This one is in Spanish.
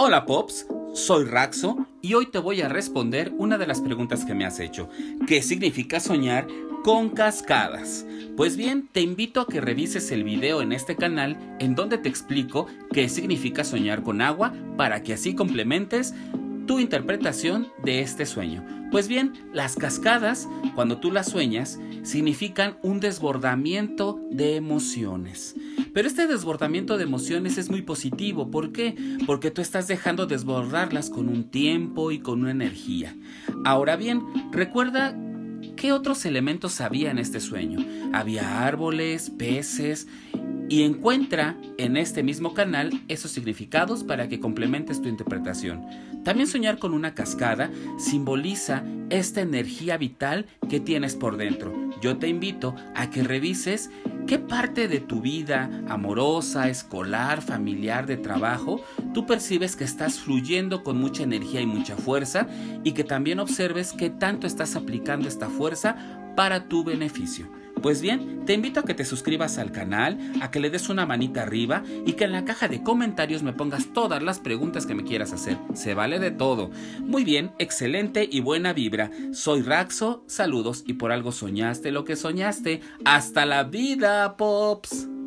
Hola Pops, soy Raxo y hoy te voy a responder una de las preguntas que me has hecho. ¿Qué significa soñar con cascadas? Pues bien, te invito a que revises el video en este canal en donde te explico qué significa soñar con agua para que así complementes tu interpretación de este sueño. Pues bien, las cascadas, cuando tú las sueñas, significan un desbordamiento de emociones. Pero este desbordamiento de emociones es muy positivo. ¿Por qué? Porque tú estás dejando desbordarlas con un tiempo y con una energía. Ahora bien, recuerda qué otros elementos había en este sueño. Había árboles, peces y encuentra en este mismo canal esos significados para que complementes tu interpretación. También soñar con una cascada simboliza esta energía vital que tienes por dentro. Yo te invito a que revises qué parte de tu vida amorosa, escolar, familiar, de trabajo, tú percibes que estás fluyendo con mucha energía y mucha fuerza y que también observes qué tanto estás aplicando esta fuerza para tu beneficio. Pues bien, te invito a que te suscribas al canal, a que le des una manita arriba y que en la caja de comentarios me pongas todas las preguntas que me quieras hacer. Se vale de todo. Muy bien, excelente y buena vibra. Soy Raxo, saludos y por algo soñaste lo que soñaste. Hasta la vida, Pops.